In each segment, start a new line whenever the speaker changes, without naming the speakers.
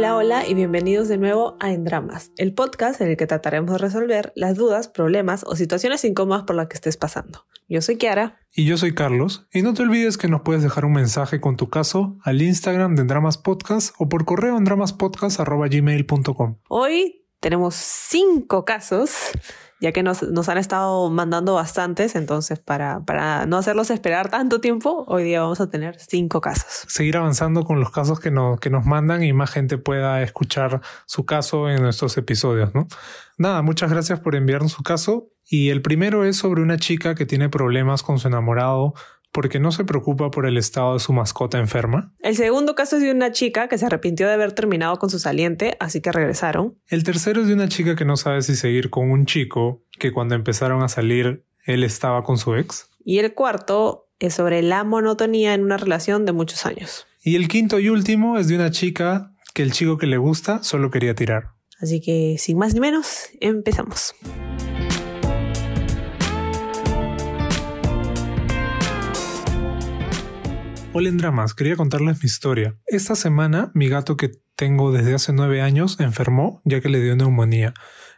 Hola, hola y bienvenidos de nuevo a En Dramas, el podcast en el que trataremos de resolver las dudas, problemas o situaciones incómodas por las que estés pasando. Yo soy Kiara.
Y yo soy Carlos. Y no te olvides que nos puedes dejar un mensaje con tu caso al Instagram de Dramas Podcast o por correo en dramaspodcast.gmail.com.
Hoy tenemos cinco casos ya que nos, han estado mandando bastantes, entonces para, para no hacerlos esperar tanto tiempo, hoy día vamos a tener cinco casos.
Seguir avanzando con los casos que, nos, que nos mandan y más gente pueda escuchar su caso en nuestros episodios, ¿no? Nada, muchas gracias por enviarnos su caso. Y el primero es sobre una chica que tiene problemas con su enamorado porque no se preocupa por el estado de su mascota enferma.
El segundo caso es de una chica que se arrepintió de haber terminado con su saliente, así que regresaron.
El tercero es de una chica que no sabe si seguir con un chico que cuando empezaron a salir él estaba con su ex.
Y el cuarto es sobre la monotonía en una relación de muchos años.
Y el quinto y último es de una chica que el chico que le gusta solo quería tirar.
Así que, sin más ni menos, empezamos.
Hola en dramas, quería contarles mi historia. Esta semana mi gato que tengo desde hace nueve años enfermó ya que le dio neumonía.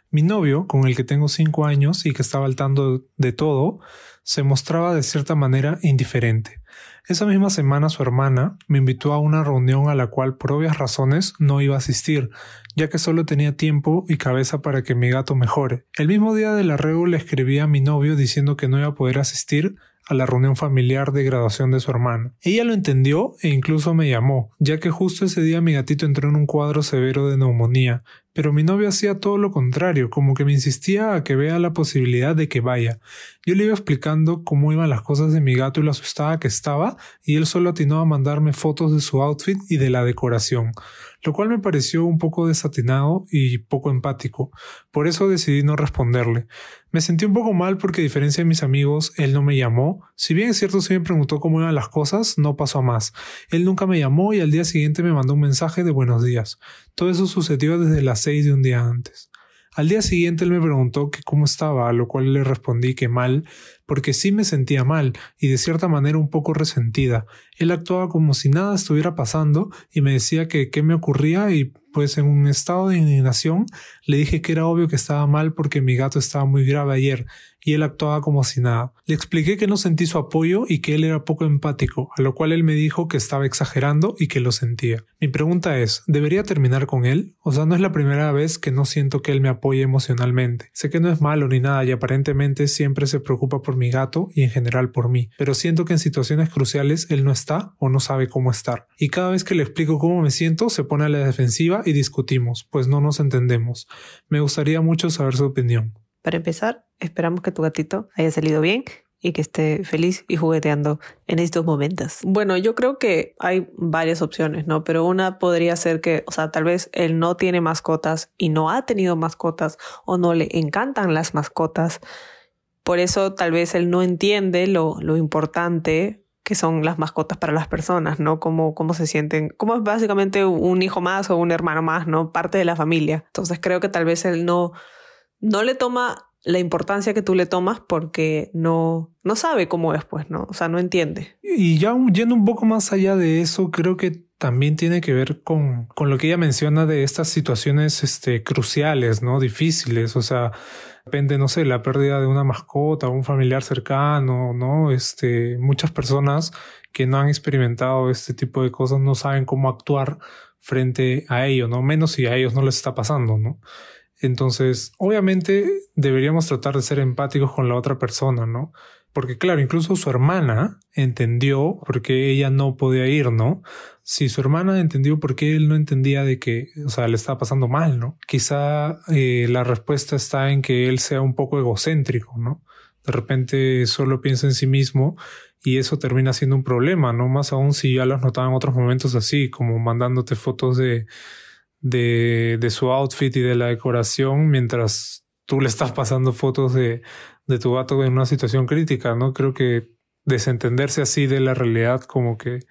Mi novio, con el que tengo cinco años y que estaba al tanto de todo, se mostraba de cierta manera indiferente. Esa misma semana su hermana me invitó a una reunión a la cual por obvias razones no iba a asistir, ya que solo tenía tiempo y cabeza para que mi gato mejore. El mismo día de la reunión le escribí a mi novio diciendo que no iba a poder asistir a la reunión familiar de graduación de su hermano. Ella lo entendió e incluso me llamó, ya que justo ese día mi gatito entró en un cuadro severo de neumonía, pero mi novio hacía todo lo contrario, como que me insistía a que vea la posibilidad de que vaya. Yo le iba explicando cómo iban las cosas de mi gato y lo asustada que estaba, y él solo atinó a mandarme fotos de su outfit y de la decoración, lo cual me pareció un poco desatinado y poco empático. Por eso decidí no responderle. Me sentí un poco mal porque a diferencia de mis amigos, él no me llamó. Si bien es cierto si me preguntó cómo iban las cosas, no pasó a más. Él nunca me llamó y al día siguiente me mandó un mensaje de buenos días. Todo eso sucedió desde las seis de un día antes. Al día siguiente él me preguntó que cómo estaba, a lo cual le respondí que mal, porque sí me sentía mal y de cierta manera un poco resentida. Él actuaba como si nada estuviera pasando y me decía que qué me ocurría y pues en un estado de indignación le dije que era obvio que estaba mal porque mi gato estaba muy grave ayer y él actuaba como si nada. Le expliqué que no sentí su apoyo y que él era poco empático, a lo cual él me dijo que estaba exagerando y que lo sentía. Mi pregunta es, ¿debería terminar con él? O sea, no es la primera vez que no siento que él me apoye emocionalmente. Sé que no es malo ni nada y aparentemente siempre se preocupa por mi gato y en general por mí, pero siento que en situaciones cruciales él no está o no sabe cómo estar. Y cada vez que le explico cómo me siento, se pone a la defensiva y discutimos, pues no nos entendemos. Me gustaría mucho saber su opinión.
Para empezar, esperamos que tu gatito haya salido bien y que esté feliz y jugueteando en estos momentos. Bueno, yo creo que hay varias opciones, ¿no? Pero una podría ser que, o sea, tal vez él no tiene mascotas y no ha tenido mascotas o no le encantan las mascotas. Por eso tal vez él no entiende lo, lo importante que son las mascotas para las personas, ¿no? Cómo, cómo se sienten, como es básicamente un hijo más o un hermano más, ¿no? Parte de la familia. Entonces creo que tal vez él no, no le toma la importancia que tú le tomas porque no, no sabe cómo es, pues, ¿no? O sea, no entiende.
Y ya yendo un poco más allá de eso, creo que también tiene que ver con, con lo que ella menciona de estas situaciones este, cruciales, ¿no? Difíciles, o sea, depende, no sé, la pérdida de una mascota, un familiar cercano, ¿no? Este, muchas personas que no han experimentado este tipo de cosas no saben cómo actuar frente a ello, ¿no? Menos si a ellos no les está pasando, ¿no? Entonces, obviamente deberíamos tratar de ser empáticos con la otra persona, ¿no? Porque claro, incluso su hermana entendió por qué ella no podía ir, ¿no? Si su hermana entendió por qué él no entendía de que, o sea, le estaba pasando mal, ¿no? Quizá eh, la respuesta está en que él sea un poco egocéntrico, ¿no? De repente solo piensa en sí mismo y eso termina siendo un problema, ¿no? Más aún si ya lo has notado en otros momentos así, como mandándote fotos de de, de su outfit y de la decoración mientras tú le estás pasando fotos de, de tu gato en una situación crítica, ¿no? Creo que desentenderse así de la realidad como que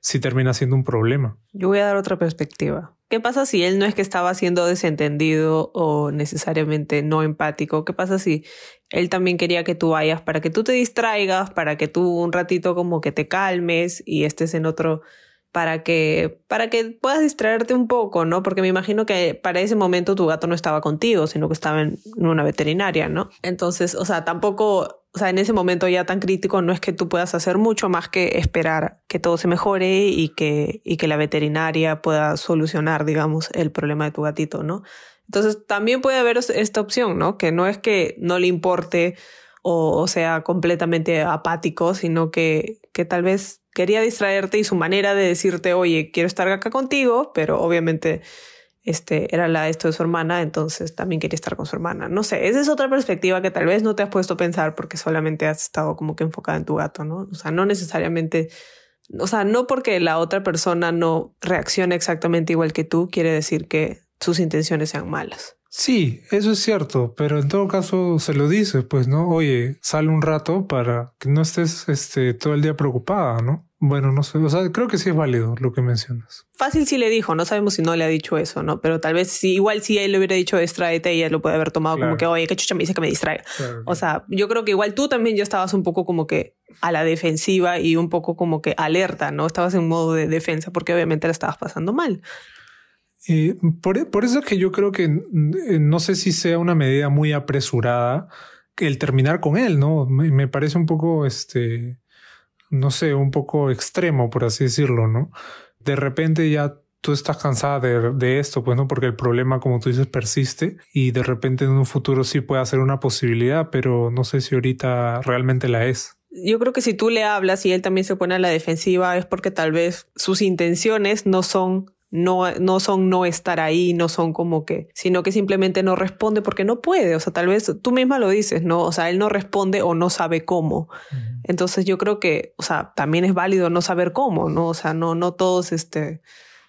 sí termina siendo un problema.
Yo voy a dar otra perspectiva. ¿Qué pasa si él no es que estaba siendo desentendido o necesariamente no empático? ¿Qué pasa si él también quería que tú vayas para que tú te distraigas, para que tú un ratito como que te calmes y estés en otro para que, para que puedas distraerte un poco, ¿no? Porque me imagino que para ese momento tu gato no estaba contigo, sino que estaba en una veterinaria, ¿no? Entonces, o sea, tampoco, o sea, en ese momento ya tan crítico no es que tú puedas hacer mucho más que esperar que todo se mejore y que, y que la veterinaria pueda solucionar, digamos, el problema de tu gatito, ¿no? Entonces, también puede haber esta opción, ¿no? Que no es que no le importe o, sea completamente apático, sino que, que tal vez quería distraerte y su manera de decirte, oye, quiero estar acá contigo, pero obviamente este, era la esto de su hermana, entonces también quería estar con su hermana. No sé, esa es otra perspectiva que tal vez no te has puesto a pensar porque solamente has estado como que enfocada en tu gato, ¿no? O sea, no necesariamente, o sea, no porque la otra persona no reaccione exactamente igual que tú, quiere decir que sus intenciones sean malas.
Sí, eso es cierto, pero en todo caso se lo dices, pues, ¿no? Oye, sale un rato para que no estés este, todo el día preocupada, ¿no? Bueno, no sé, o sea, creo que sí es válido lo que mencionas.
Fácil si le dijo, no sabemos si no le ha dicho eso, ¿no? Pero tal vez igual si él le hubiera dicho distráete, ella lo puede haber tomado como que, oye, qué chucha me dice que me distraiga. O sea, yo creo que igual tú también ya estabas un poco como que a la defensiva y un poco como que alerta, ¿no? Estabas en modo de defensa porque obviamente la estabas pasando mal.
Eh, por, eso es que yo creo que eh, no sé si sea una medida muy apresurada el terminar con él, ¿no? Me, parece un poco, este, no sé, un poco extremo, por así decirlo, ¿no? De repente ya tú estás cansada de, esto, pues no, porque el problema, como tú dices, persiste y de repente en un futuro sí puede ser una posibilidad, pero no sé si ahorita realmente la es.
Yo creo que si tú le hablas y él también se pone a la defensiva es porque tal vez sus intenciones no son no, no son no estar ahí, no son como que, sino que simplemente no responde porque no puede. O sea, tal vez tú misma lo dices, ¿no? O sea, él no responde o no sabe cómo. Entonces yo creo que, o sea, también es válido no saber cómo, ¿no? O sea, no, no todos, este,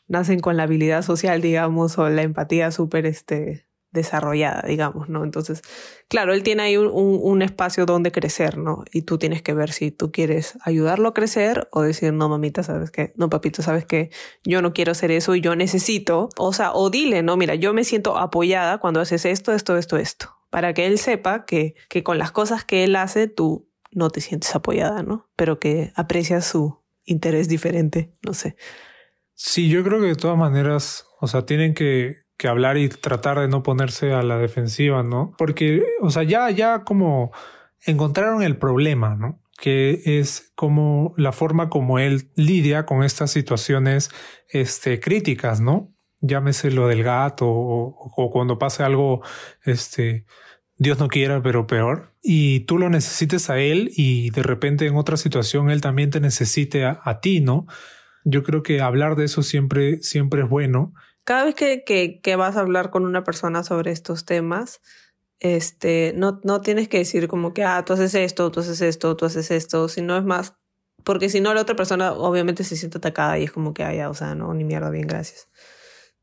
nacen con la habilidad social, digamos, o la empatía súper, este, desarrollada, digamos, ¿no? Entonces, claro, él tiene ahí un, un, espacio donde crecer, ¿no? Y tú tienes que ver si tú quieres ayudarlo a crecer o decir, no, mamita, ¿sabes qué? No, papito, ¿sabes qué? Yo no quiero hacer eso y yo necesito, o sea, o dile, no, mira, yo me siento apoyada cuando haces esto, esto, esto, esto, para que él sepa que, que con las cosas que él hace, tú no te sientes apoyada, ¿no? Pero que aprecias su interés diferente, no sé.
Sí, yo creo que de todas maneras, o sea, tienen que que hablar y tratar de no ponerse a la defensiva, ¿no? Porque, o sea, ya, ya como encontraron el problema, ¿no? Que es como la forma como él lidia con estas situaciones, este, críticas, ¿no? Llámese lo del gato o, cuando pase algo, este, Dios no quiera, pero peor, y tú lo necesites a él y de repente en otra situación él también te necesite a, a ti, ¿no? Yo creo que hablar de eso siempre, siempre es bueno
cada vez que, que, que, vas a hablar con una persona sobre estos temas, este, no, no tienes que decir como que, ah, tú haces esto, tú haces esto, tú haces esto, sino es más, porque si no la otra persona obviamente se siente atacada y es como que, ah, ya, o sea, no, ni mierda, bien, gracias.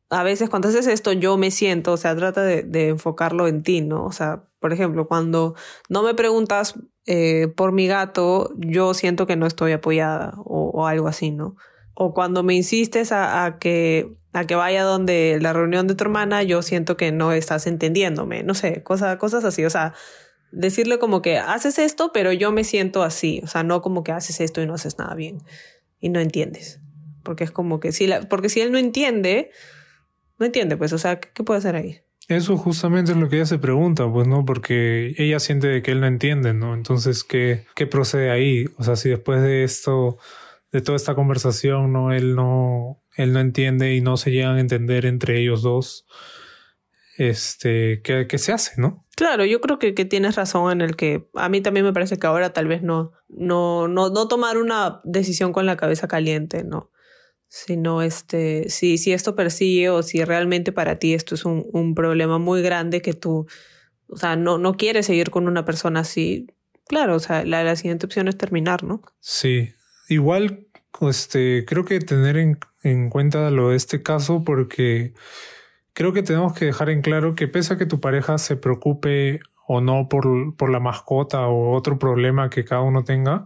A veces cuando haces esto yo me siento, o sea, trata de, enfocarlo en ti, ¿no? O sea, por ejemplo, cuando no me preguntas eh, por mi gato, yo siento que no estoy apoyada o, algo así, ¿no? O cuando me insistes a que a que vaya donde la reunión de tu hermana, yo siento que no estás entendiéndome, no sé, cosas, cosas así, o sea, decirle como que haces esto, pero yo me siento así, o sea, no como que haces esto y no haces nada bien y no entiendes, porque es como que si la, porque si él no entiende, no entiende, pues, o sea, ¿qué, puede hacer ahí?
Eso justamente es lo que ella se pregunta, pues, ¿no? Porque ella siente que él no entiende, ¿no? Entonces, ¿qué, qué procede ahí? O sea, si después de esto, de toda esta conversación, ¿no? Él no, él no entiende y no se llegan a entender entre ellos dos, este, ¿qué, qué se hace, no?
Claro, yo creo que, que, tienes razón en el que a mí también me parece que ahora tal vez no, no, no, no tomar una decisión con la cabeza caliente, ¿no? Sino este, si, si esto persigue o si realmente para ti esto es un, un problema muy grande que tú, o sea, no, no quieres seguir con una persona así, claro, o sea, la, la siguiente opción es terminar, ¿no?
Sí, igual este, creo que tener en, en, cuenta lo de este caso porque creo que tenemos que dejar en claro que pese a que tu pareja se preocupe o no por, por la mascota o otro problema que cada uno tenga,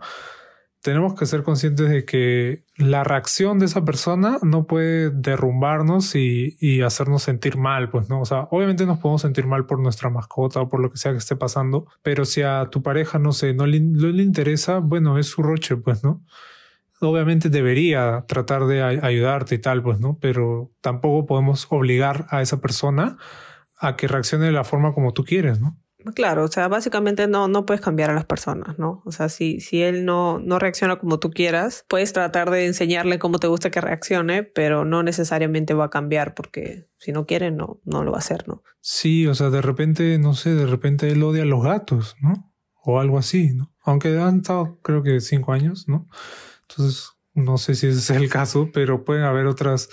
tenemos que ser conscientes de que la reacción de esa persona no puede derrumbarnos y, y, hacernos sentir mal, pues, ¿no? O sea, obviamente nos podemos sentir mal por nuestra mascota o por lo que sea que esté pasando, pero si a tu pareja, no sé, no le interesa, bueno, es su roche, pues, ¿no? Obviamente debería tratar de ayudarte y tal, pues, ¿no? Pero tampoco podemos obligar a esa persona a que reaccione de la forma como tú quieres, ¿no?
Claro, o sea, básicamente no, no puedes cambiar a las personas, ¿no? O sea, si, si él no, no reacciona como tú quieras, puedes tratar de enseñarle cómo te gusta que reaccione, pero no necesariamente va a cambiar porque si no quiere, no, no lo va a hacer, ¿no?
Sí, o sea, de repente, no sé, de repente él odia a los gatos, ¿no? O algo así, ¿no? Aunque han estado, creo que cinco años, ¿no? Entonces, no sé si es el caso, pero pueden haber otras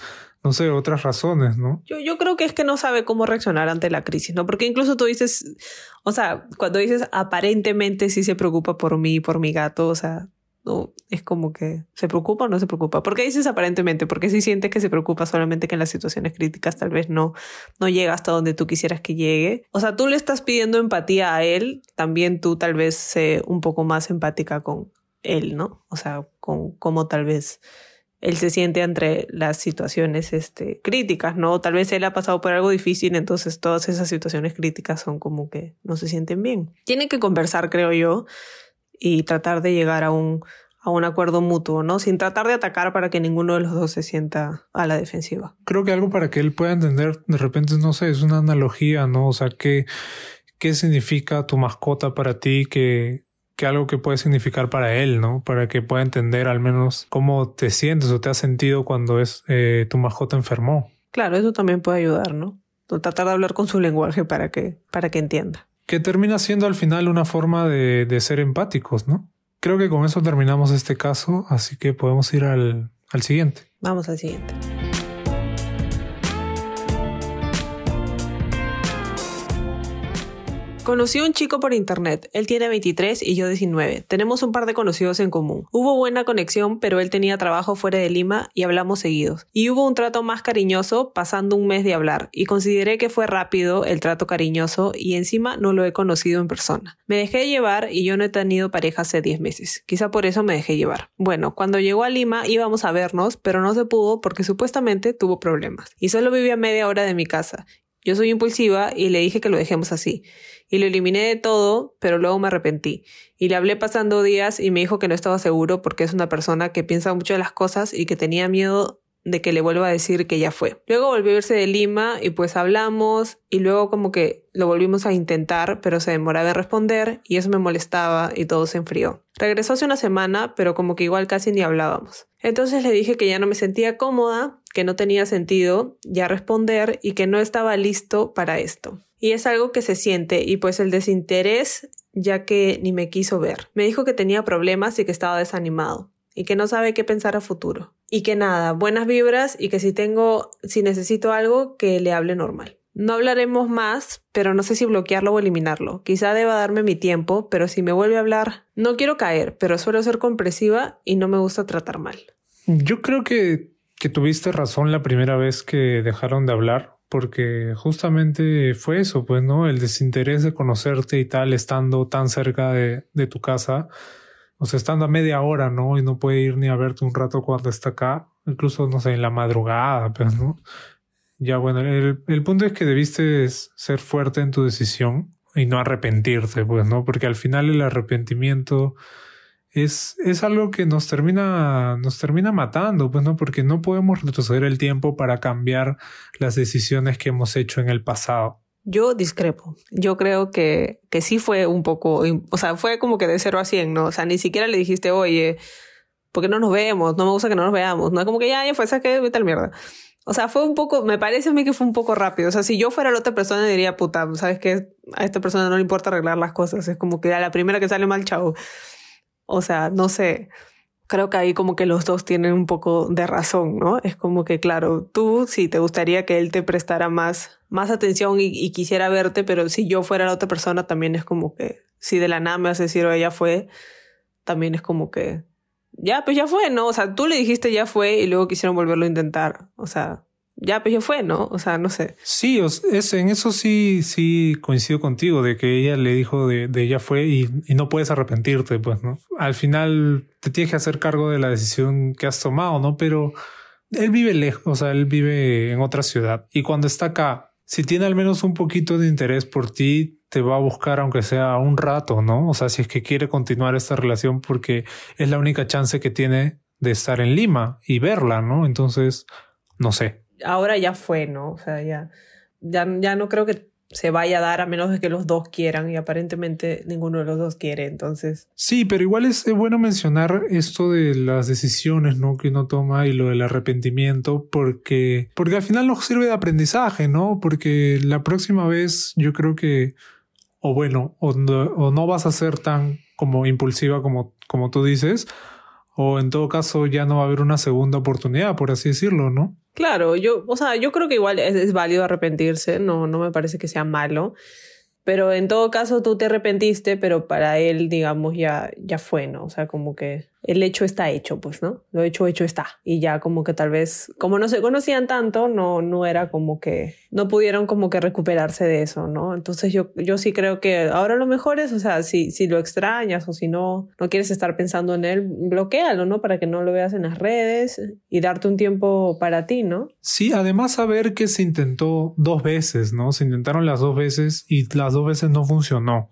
no sé, otras razones, ¿no?
Yo, yo creo que es que no sabe cómo reaccionar ante la crisis, ¿no? Porque incluso tú dices, o sea, cuando dices aparentemente sí se preocupa por mí, por mi gato, o sea, no, es como que se preocupa o no se preocupa. ¿Por qué dices aparentemente? Porque si sientes que se preocupa solamente que en las situaciones críticas tal vez no, no llega hasta donde tú quisieras que llegue. O sea, tú le estás pidiendo empatía a él, también tú tal vez sé un poco más empática con él, ¿no? O sea, con cómo tal vez él se siente entre las situaciones este, críticas, ¿no? Tal vez él ha pasado por algo difícil, entonces todas esas situaciones críticas son como que no se sienten bien. Tienen que conversar, creo yo, y tratar de llegar a un, a un acuerdo mutuo, ¿no? Sin tratar de atacar para que ninguno de los dos se sienta a la defensiva.
Creo que algo para que él pueda entender, de repente, no sé, es una analogía, ¿no? O sea, ¿qué, qué significa tu mascota para ti que que algo que puede significar para él, ¿no? Para que pueda entender al menos cómo te sientes o te has sentido cuando es eh, tu mascota enfermó.
Claro, eso también puede ayudar, ¿no? Tratar de hablar con su lenguaje para que, para que entienda.
Que termina siendo al final una forma de, de ser empáticos, ¿no? Creo que con eso terminamos este caso, así que podemos ir al, al siguiente.
Vamos al siguiente. Conocí a un chico por internet. Él tiene 23 y yo 19. Tenemos un par de conocidos en común. Hubo buena conexión, pero él tenía trabajo fuera de Lima y hablamos seguidos. Y hubo un trato más cariñoso pasando un mes de hablar. Y consideré que fue rápido el trato cariñoso y encima no lo he conocido en persona. Me dejé llevar y yo no he tenido pareja hace 10 meses. Quizá por eso me dejé llevar. Bueno, cuando llegó a Lima íbamos a vernos, pero no se pudo porque supuestamente tuvo problemas. Y solo vivía media hora de mi casa. Yo soy impulsiva y le dije que lo dejemos así y lo eliminé de todo, pero luego me arrepentí. Y le hablé pasando días y me dijo que no estaba seguro porque es una persona que piensa mucho de las cosas y que tenía miedo de que le vuelva a decir que ya fue. Luego volvió a irse de Lima y pues hablamos y luego como que lo volvimos a intentar, pero se demoraba en responder y eso me molestaba y todo se enfrió. Regresó hace una semana, pero como que igual casi ni hablábamos. Entonces le dije que ya no me sentía cómoda, que no tenía sentido ya responder y que no estaba listo para esto. Y es algo que se siente y pues el desinterés ya que ni me quiso ver. Me dijo que tenía problemas y que estaba desanimado y que no sabe qué pensar a futuro. Y que nada, buenas vibras y que si tengo, si necesito algo, que le hable normal. No hablaremos más, pero no sé si bloquearlo o eliminarlo. Quizá deba darme mi tiempo, pero si me vuelve a hablar, no quiero caer, pero suelo ser compresiva y no me gusta tratar mal.
Yo creo que, que tuviste razón la primera vez que dejaron de hablar, porque justamente fue eso, pues, ¿no? El desinterés de conocerte y tal, estando tan cerca de, de tu casa o sea, estando a media hora, ¿no? Y no puede ir ni a verte un rato cuando está acá, incluso, no sé, en la madrugada, pero pues, no. Ya bueno, el, el punto es que debiste ser fuerte en tu decisión y no arrepentirte, pues, ¿no? Porque al final el arrepentimiento es, es algo que nos termina, nos termina matando, pues, ¿no? Porque no podemos retroceder el tiempo para cambiar las decisiones que hemos hecho en el pasado.
Yo discrepo. Yo creo que, que sí fue un poco, o sea, fue como que de 0 a 100, ¿no? O sea, ni siquiera le dijiste, oye, ¿por qué no nos vemos? No me gusta que no nos veamos. No es como que ya, ya fue, que tal mierda. O sea, fue un poco, me parece a mí que fue un poco rápido. O sea, si yo fuera la otra persona diría, puta, ¿sabes qué? A esta persona no le importa arreglar las cosas. Es como que a la primera que sale mal, chao. O sea, no sé creo que ahí como que los dos tienen un poco de razón, ¿no? Es como que, claro, tú sí te gustaría que él te prestara más, más atención y, quisiera verte, pero si yo fuera la otra persona también es como que, si de la nada me a decir, o ella fue, también es como que, ya, pues ya fue, ¿no? O sea, tú le dijiste ya fue y luego quisieron volverlo a intentar. O sea, ya, pues ya fue, ¿no? O sea, no sé.
Sí, es, en eso sí, sí coincido contigo, de que ella le dijo de, de ya fue y, y, no puedes arrepentirte, pues, ¿no? Al final te tienes que hacer cargo de la decisión que has tomado, ¿no? Pero él vive lejos, o sea, él vive en otra ciudad y cuando está acá, si tiene al menos un poquito de interés por ti, te va a buscar aunque sea un rato, ¿no? O sea, si es que quiere continuar esta relación porque es la única chance que tiene de estar en Lima y verla, ¿no? Entonces, no sé.
Ahora ya fue, ¿no? O sea, ya, ya, ya no creo que se vaya a dar a menos de que los dos quieran y aparentemente ninguno de los dos quiere, entonces.
Sí, pero igual es bueno mencionar esto de las decisiones, ¿no? Que uno toma y lo del arrepentimiento porque porque al final nos sirve de aprendizaje, ¿no? Porque la próxima vez yo creo que o bueno, o no, o no vas a ser tan como impulsiva como como tú dices, o en todo caso ya no va a haber una segunda oportunidad, por así decirlo, ¿no?
Claro, yo, o sea, yo creo que igual es, es válido arrepentirse, no, no me parece que sea malo. Pero en todo caso tú te arrepentiste, pero para él, digamos, ya, ya fue, ¿no? O sea, como que el hecho está hecho, pues, ¿no? Lo hecho, hecho está. Y ya como que tal vez, como no se conocían tanto, no, no era como que, no pudieron como que recuperarse de eso, ¿no? Entonces yo, yo sí creo que ahora lo mejor es, o sea, si, si lo extrañas o si no, no quieres estar pensando en él, bloquealo, ¿no? Para que no lo veas en las redes y darte un tiempo para ti, ¿no?
Sí, además saber que se intentó dos veces, ¿no? Se intentaron las dos veces y las dos veces no funcionó.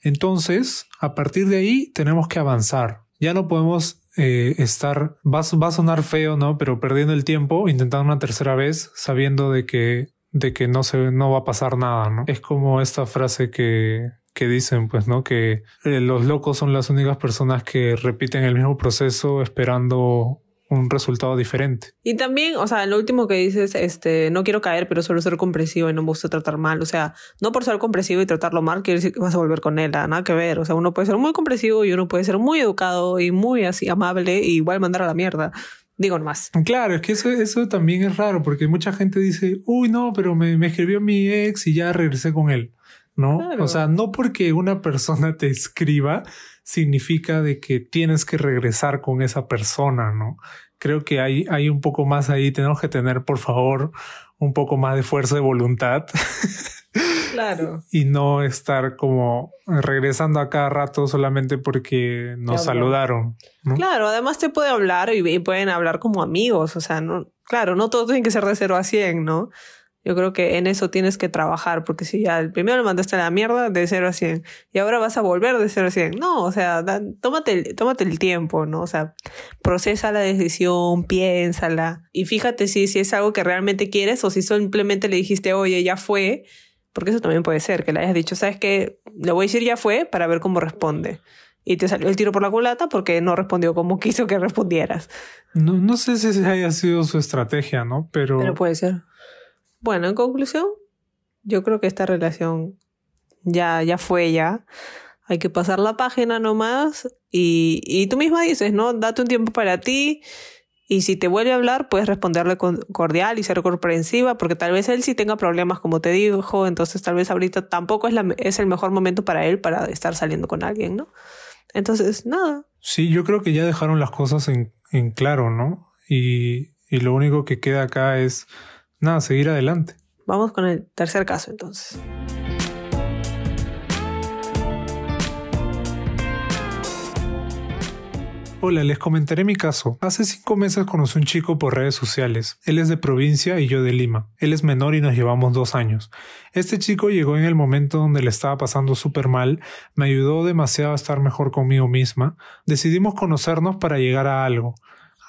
Entonces, a partir de ahí tenemos que avanzar. Ya no podemos eh, estar, va, va, a sonar feo, ¿no? Pero perdiendo el tiempo, intentando una tercera vez, sabiendo de que, de que no se, no va a pasar nada, ¿no? Es como esta frase que, que dicen, pues, ¿no? Que eh, los locos son las únicas personas que repiten el mismo proceso esperando un resultado diferente.
Y también, o sea, lo último que dices, este, no quiero caer, pero solo ser comprensivo y no me gusta tratar mal. O sea, no por ser comprensivo y tratarlo mal quiere decir que vas a volver con él, nada que ver. O sea, uno puede ser muy comprensivo y uno puede ser muy educado y muy así amable y igual mandar a la mierda. Digo más.
Claro, es que eso, eso también es raro porque mucha gente dice, uy, no, pero me, me escribió mi ex y ya regresé con él. ¿No? Claro. O sea, no porque una persona te escriba significa de que tienes que regresar con esa persona, ¿no? Creo que hay, hay un poco más ahí, tenemos que tener, por favor, un poco más de fuerza de voluntad.
Claro.
y no estar como regresando a cada rato solamente porque nos saludaron. ¿no?
Claro, además te puede hablar y, y, pueden hablar como amigos, o sea, no, claro, no todo tiene que ser de 0 a 100, ¿no? Yo creo que en eso tienes que trabajar, porque si ya el primero le mandaste a la mierda de 0 a 100 y ahora vas a volver de 0 a 100, no, o sea, da, tómate, el, tómate el tiempo, ¿no? O sea, procesa la decisión, piénsala y fíjate si, si es algo que realmente quieres o si simplemente le dijiste, oye, ya fue, porque eso también puede ser, que le hayas dicho, ¿sabes qué? Le voy a decir ya fue para ver cómo responde. Y te salió el tiro por la culata porque no respondió como quiso que respondieras.
No, no sé si haya sido su estrategia, ¿no? Pero...
Pero puede ser. Bueno, en conclusión, yo creo que esta relación ya, ya fue ya. Hay que pasar la página nomás y, y tú misma dices, ¿no? Date un tiempo para ti y si te vuelve a hablar, puedes responderle cordial y ser comprensiva, porque tal vez él sí tenga problemas, como te dijo, entonces tal vez ahorita tampoco es, la, es el mejor momento para él para estar saliendo con alguien, ¿no? Entonces, nada.
Sí, yo creo que ya dejaron las cosas en, en claro, ¿no? Y, y lo único que queda acá es nada, seguir adelante.
Vamos con el tercer caso entonces.
Hola, les comentaré mi caso. Hace cinco meses conocí a un chico por redes sociales. Él es de provincia y yo de Lima. Él es menor y nos llevamos dos años. Este chico llegó en el momento donde le estaba pasando súper mal, me ayudó demasiado a estar mejor conmigo misma. Decidimos conocernos para llegar a algo.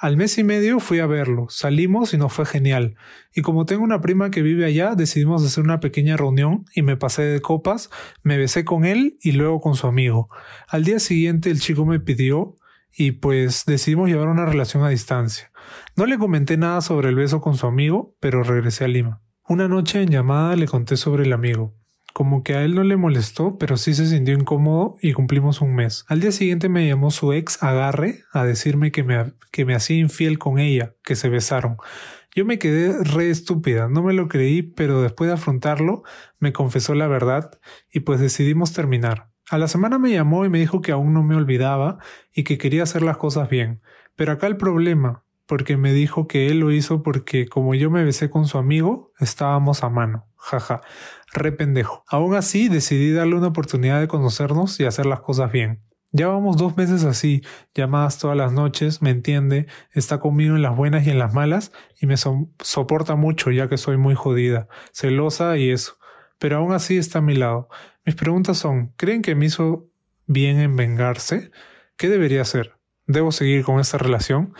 Al mes y medio fui a verlo, salimos y nos fue genial. Y como tengo una prima que vive allá, decidimos hacer una pequeña reunión y me pasé de copas, me besé con él y luego con su amigo. Al día siguiente el chico me pidió y pues decidimos llevar una relación a distancia. No le comenté nada sobre el beso con su amigo, pero regresé a Lima. Una noche en llamada le conté sobre el amigo. Como que a él no le molestó, pero sí se sintió incómodo y cumplimos un mes. Al día siguiente me llamó su ex Agarre a decirme que me, que me hacía infiel con ella, que se besaron. Yo me quedé re estúpida, no me lo creí, pero después de afrontarlo me confesó la verdad y pues decidimos terminar. A la semana me llamó y me dijo que aún no me olvidaba y que quería hacer las cosas bien. Pero acá el problema, porque me dijo que él lo hizo porque como yo me besé con su amigo, estábamos a mano. Jaja, re pendejo. Aún así, decidí darle una oportunidad de conocernos y hacer las cosas bien. Ya vamos dos meses así, llamadas todas las noches, me entiende, está conmigo en las buenas y en las malas y me so soporta mucho ya que soy muy jodida, celosa y eso. Pero aún así está a mi lado. Mis preguntas son, ¿creen que me hizo bien en vengarse? ¿Qué debería hacer? debo seguir con esta relación.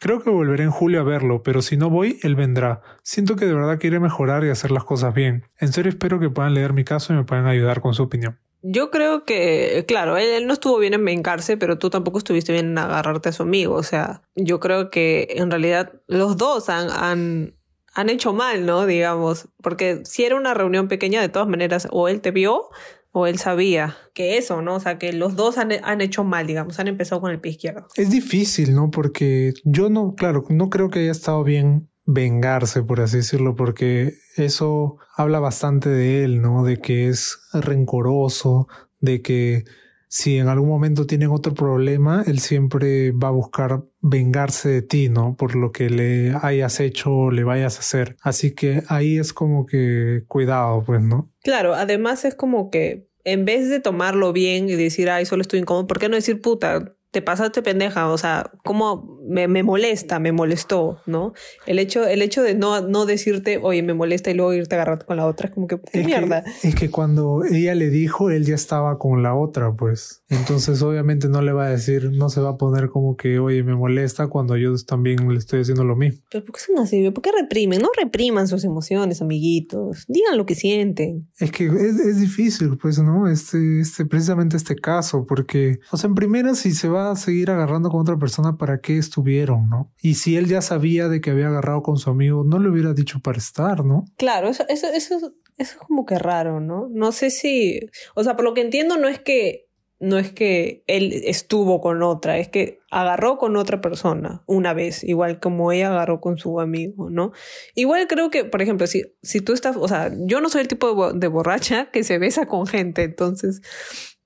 Creo que volveré en julio a verlo, pero si no voy, él vendrá. Siento que de verdad quiere mejorar y hacer las cosas bien. En serio espero que puedan leer mi caso y me puedan ayudar con su opinión.
Yo creo que, claro, él, no estuvo bien en vengarse, pero tú tampoco estuviste bien en agarrarte a su amigo. O sea, yo creo que en realidad los dos han, han, han hecho mal, ¿no? Digamos, porque si era una reunión pequeña, de todas maneras, o él te vio o él sabía que eso, ¿no? O sea, que los dos han, han, hecho mal, digamos, han empezado con el pie izquierdo.
Es difícil, ¿no? Porque yo no, claro, no creo que haya estado bien vengarse, por así decirlo, porque eso habla bastante de él, ¿no? De que es rencoroso, de que si en algún momento tienen otro problema, él siempre va a buscar vengarse de ti, ¿no? Por lo que le hayas hecho o le vayas a hacer. Así que ahí es como que cuidado, pues, ¿no?
Claro, además es como que en vez de tomarlo bien y decir, ay, solo estoy incómodo, ¿por qué no decir puta? Te pasaste pendeja, o sea, como me, me, molesta, me molestó, ¿no? El hecho, el hecho de no, no decirte, oye, me molesta y luego irte a agarrar con la otra, es como que, ¿qué mierda?
es que cuando ella le dijo, él ya estaba con la otra, pues. Entonces, obviamente no le va a decir, no se va a poner como que, oye, me molesta cuando yo también le estoy haciendo lo mismo.
Pero ¿por qué son así? ¿Por qué reprimen? No repriman sus emociones, amiguitos. Digan lo que sienten.
Es que es, es difícil, pues, ¿no? Este, este, precisamente este caso, porque, o sea, en primera, si se va a seguir agarrando con otra persona, ¿para qué estuvieron, no? Y si él ya sabía de que había agarrado con su amigo, no le hubiera dicho para estar, ¿no?
Claro, eso, eso, eso, eso es como que raro, ¿no? No sé si, o sea, por lo que entiendo no es que no es que él estuvo con otra, es que agarró con otra persona una vez, igual como ella agarró con su amigo, ¿no? Igual creo que, por ejemplo, si, si tú estás, o sea, yo no soy el tipo de, de borracha que se besa con gente, entonces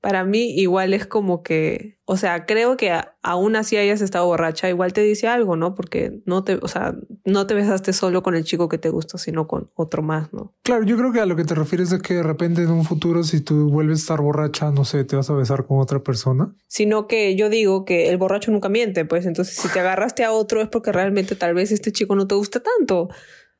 para mí igual es como que, o sea, creo que aún así hayas estado borracha, igual te dice algo, ¿no? Porque no te, o sea, no te besaste solo con el chico que te gusta, sino con otro más, ¿no?
Claro, yo creo que a lo que te refieres es que de repente en un futuro, si tú vuelves a estar borracha, no sé, te vas a besar con otra persona.
Sino que yo digo que el borracho nunca miente, pues entonces si te agarraste a otro es porque realmente tal vez este chico no te gusta tanto,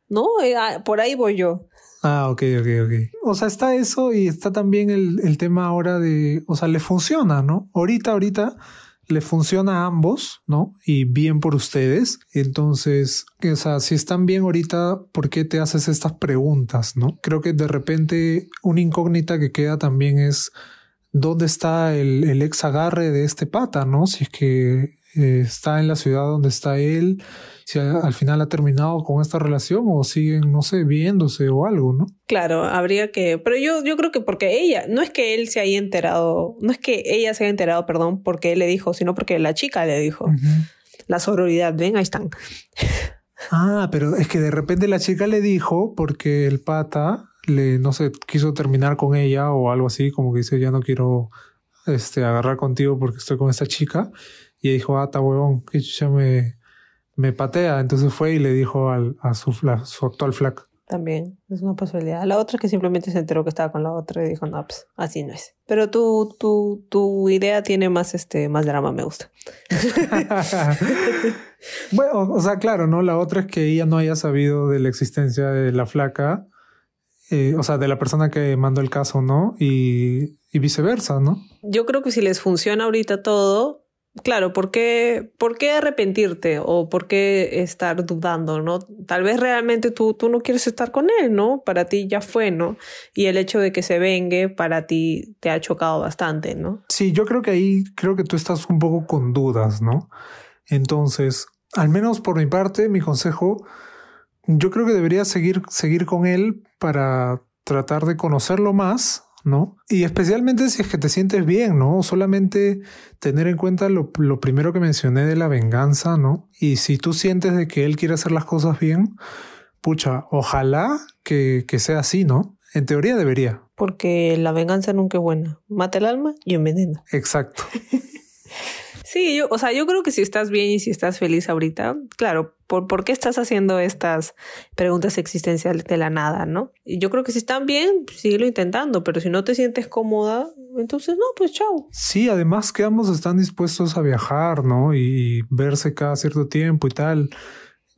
¿no? Eh, ah, por ahí voy yo.
Ah, ok, ok, ok. O sea, está eso y está también el, el tema ahora de, o sea, le funciona, ¿no? Ahorita, ahorita le funciona a ambos, ¿no? Y bien por ustedes. Entonces, o sea, si están bien ahorita, ¿por qué te haces estas preguntas, no? Creo que de repente una incógnita que queda también es dónde está el, el ex agarre de este pata, ¿no? Si es que eh, está en la ciudad donde está él, si al final ha terminado con esta relación o siguen, no sé, viéndose o algo, ¿no?
Claro, habría que, pero yo, yo creo que porque ella, no es que él se haya enterado, no es que ella se haya enterado, perdón, porque él le dijo, sino porque la chica le dijo. La sororidad, ven, ahí están.
Ah, pero es que de repente la chica le dijo porque el pata le, no sé, quiso terminar con ella o algo así, como que dice, ya no quiero este, agarrar contigo porque estoy con esta chica. Y dijo, ah, está huevón, que ya me, me patea. Entonces fue y le dijo al, a su, su actual flaca.
También, es una posibilidad. La otra es que simplemente se enteró que estaba con la otra y dijo, no, pues así no es. Pero tu, tu, tu idea tiene más, este, más drama, me gusta.
bueno, o sea, claro, ¿no? La otra es que ella no haya sabido de la existencia de la flaca, eh, o sea, de la persona que mandó el caso, ¿no? Y, y viceversa, ¿no?
Yo creo que si les funciona ahorita todo, Claro, ¿por qué, ¿por qué arrepentirte o por qué estar dudando, no? Tal vez realmente tú, tú no quieres estar con él, ¿no? Para ti ya fue, ¿no? Y el hecho de que se vengue para ti te ha chocado bastante, ¿no?
Sí, yo creo que ahí, creo que tú estás un poco con dudas, ¿no? Entonces, al menos por mi parte, mi consejo, yo creo que deberías seguir, seguir con él para tratar de conocerlo más, ¿no? Y especialmente si es que te sientes bien, ¿no? Solamente tener en cuenta lo, lo, primero que mencioné de la venganza, ¿no? Y si tú sientes de que él quiere hacer las cosas bien, pucha, ojalá que, que sea así, ¿no? En teoría debería.
Porque la venganza nunca es buena. Mata el alma y envenena.
Exacto.
Sí, yo, o sea, yo creo que si estás bien y si estás feliz ahorita, claro, ¿por, ¿por qué estás haciendo estas preguntas existenciales de la nada, no? Y yo creo que si están bien, síguelo intentando, pero si no te sientes cómoda, entonces no, pues chao.
Sí, además que ambos están dispuestos a viajar, ¿no? Y verse cada cierto tiempo y tal.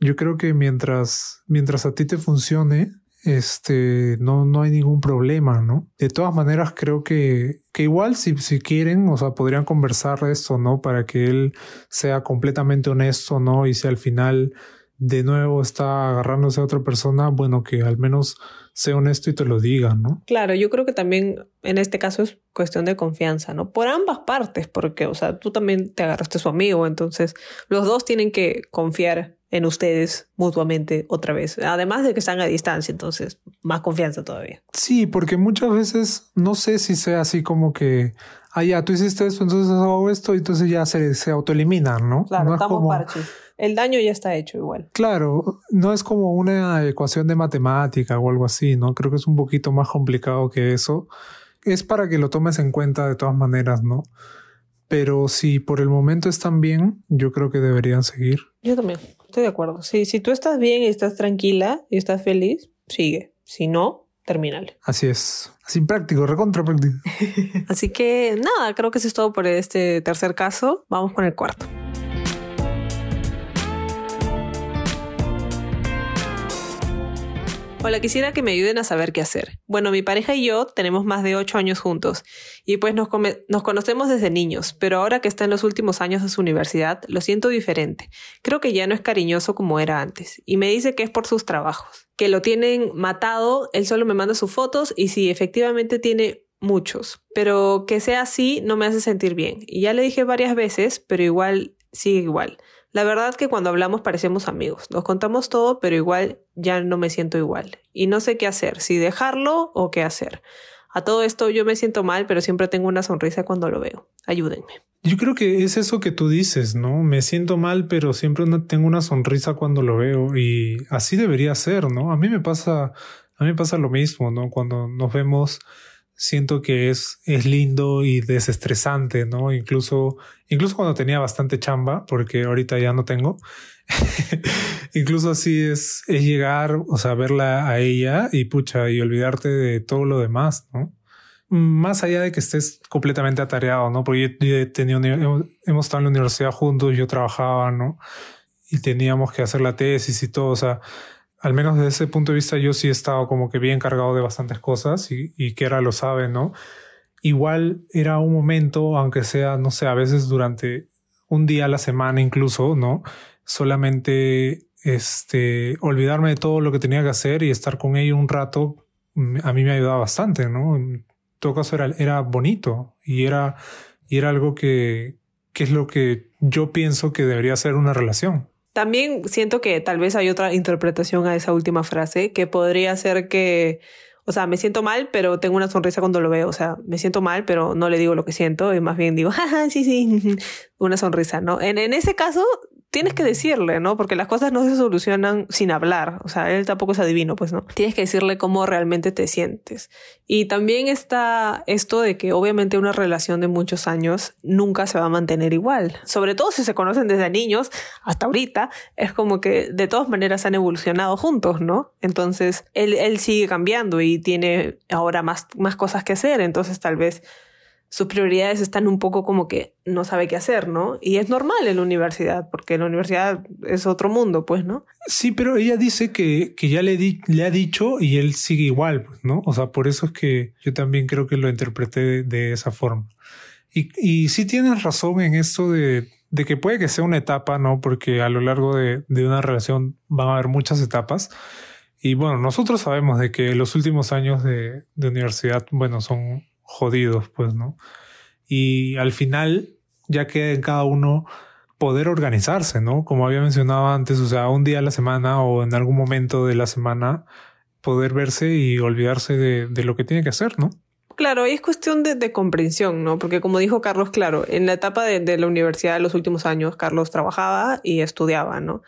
Yo creo que mientras, mientras a ti te funcione, este, no, no hay ningún problema, ¿no? De todas maneras, creo que, que igual si, si quieren, o sea, podrían conversar esto, ¿no? Para que él sea completamente honesto, ¿no? Y si al final de nuevo está agarrándose a otra persona, bueno, que al menos sea honesto y te lo diga, ¿no?
Claro, yo creo que también en este caso es cuestión de confianza, ¿no? Por ambas partes, porque, o sea, tú también te agarraste a su amigo, entonces los dos tienen que confiar en ustedes mutuamente otra vez. Además de que están a distancia, entonces más confianza todavía.
Sí, porque muchas veces no sé si sea así como que, ah, ya, tú hiciste esto, entonces hago esto, y entonces ya se, se autoeliminan, ¿no?
Claro,
no
estamos parches. El daño ya está hecho igual.
Claro, no es como una ecuación de matemática o algo así, ¿no? Creo que es un poquito más complicado que eso. Es para que lo tomes en cuenta de todas maneras, ¿no? Pero si por el momento están bien, yo creo que deberían seguir.
Yo también, estoy de acuerdo. Si, si tú estás bien y estás tranquila y estás feliz, sigue. Si no, terminale.
Así es. Así práctico, recontra práctico.
Así que nada, creo que eso es todo por este tercer caso. Vamos con el cuarto. Hola, quisiera que me ayuden a saber qué hacer. Bueno, mi pareja y yo tenemos más de ocho años juntos y pues nos, nos, conocemos desde niños, pero ahora que está en los últimos años de su universidad, lo siento diferente. Creo que ya no es cariñoso como era antes y me dice que es por sus trabajos, que lo tienen matado, él solo me manda sus fotos y sí, efectivamente tiene muchos, pero que sea así no me hace sentir bien. Y ya le dije varias veces, pero igual sigue igual. La verdad que cuando hablamos parecemos amigos. Nos contamos todo, pero igual ya no me siento igual. Y no sé qué hacer, si dejarlo o qué hacer. A todo esto yo me siento mal, pero siempre tengo una sonrisa cuando lo veo. Ayúdenme.
Yo creo que es eso que tú dices, ¿no? Me siento mal, pero siempre tengo una sonrisa cuando lo veo y así debería ser, ¿no? A mí me pasa, a mí me pasa lo mismo, ¿no? Cuando nos vemos siento que es, es lindo y desestresante, ¿no? Incluso, incluso cuando tenía bastante chamba, porque ahorita ya no tengo, incluso así es, es llegar, o sea, verla a ella y pucha, y olvidarte de todo lo demás, ¿no? Más allá de que estés completamente atareado, ¿no? Porque yo, he tenido, hemos estado en la universidad juntos, yo trabajaba, ¿no? Y teníamos que hacer la tesis y todo, o sea, al menos desde ese punto de vista yo sí he estado como que bien cargado de bastantes cosas y, y que era lo sabe, ¿no? Igual era un momento, aunque sea, no sé, a veces durante un día a la semana incluso, ¿no? Solamente este, olvidarme de todo lo que tenía que hacer y estar con ella un rato, mm, a mí me ayudaba bastante, ¿no? En todo caso era, era bonito y era, y era algo que, que es lo que yo pienso que debería ser una relación.
También siento que tal vez hay otra interpretación a esa última frase, que podría ser que, o sea, me siento mal, pero tengo una sonrisa cuando lo veo. O sea, me siento mal, pero no le digo lo que siento y más bien digo, sí, sí, una sonrisa, ¿no? En, en ese caso, tienes que decirle, ¿no? Porque las cosas no se solucionan sin hablar. O sea, él tampoco es adivino, pues, ¿no? Tienes que decirle cómo realmente te sientes. Y también está esto de que obviamente una relación de muchos años nunca se va a mantener igual. Sobre todo si se conocen desde niños hasta ahorita, es como que de todas maneras han evolucionado juntos, ¿no? Entonces, él, él sigue cambiando y tiene ahora más, más cosas que hacer. Entonces, tal vez sus prioridades están un poco como que no sabe qué hacer, ¿no? Y es normal en la universidad, porque la universidad es otro mundo, pues, ¿no?
Sí, pero ella dice que, que ya le, le ha dicho y él sigue igual, pues, ¿no? O sea, por eso es que yo también creo que lo interpreté de, esa forma. Y, y sí tienes razón en esto de, de que puede que sea una etapa, ¿no? Porque a lo largo de, de una relación van a haber muchas etapas. Y bueno, nosotros sabemos de que los últimos años de, de universidad, bueno, son jodidos, pues, ¿no? Y al final ya queda en cada uno poder organizarse, ¿no? Como había mencionado antes, o sea, un día a la semana o en algún momento de la semana poder verse y olvidarse de, de lo que tiene que hacer, ¿no?
Claro, y es cuestión de, de, comprensión, ¿no? Porque como dijo Carlos, claro, en la etapa de, de la universidad de los últimos años, Carlos trabajaba y estudiaba, ¿no?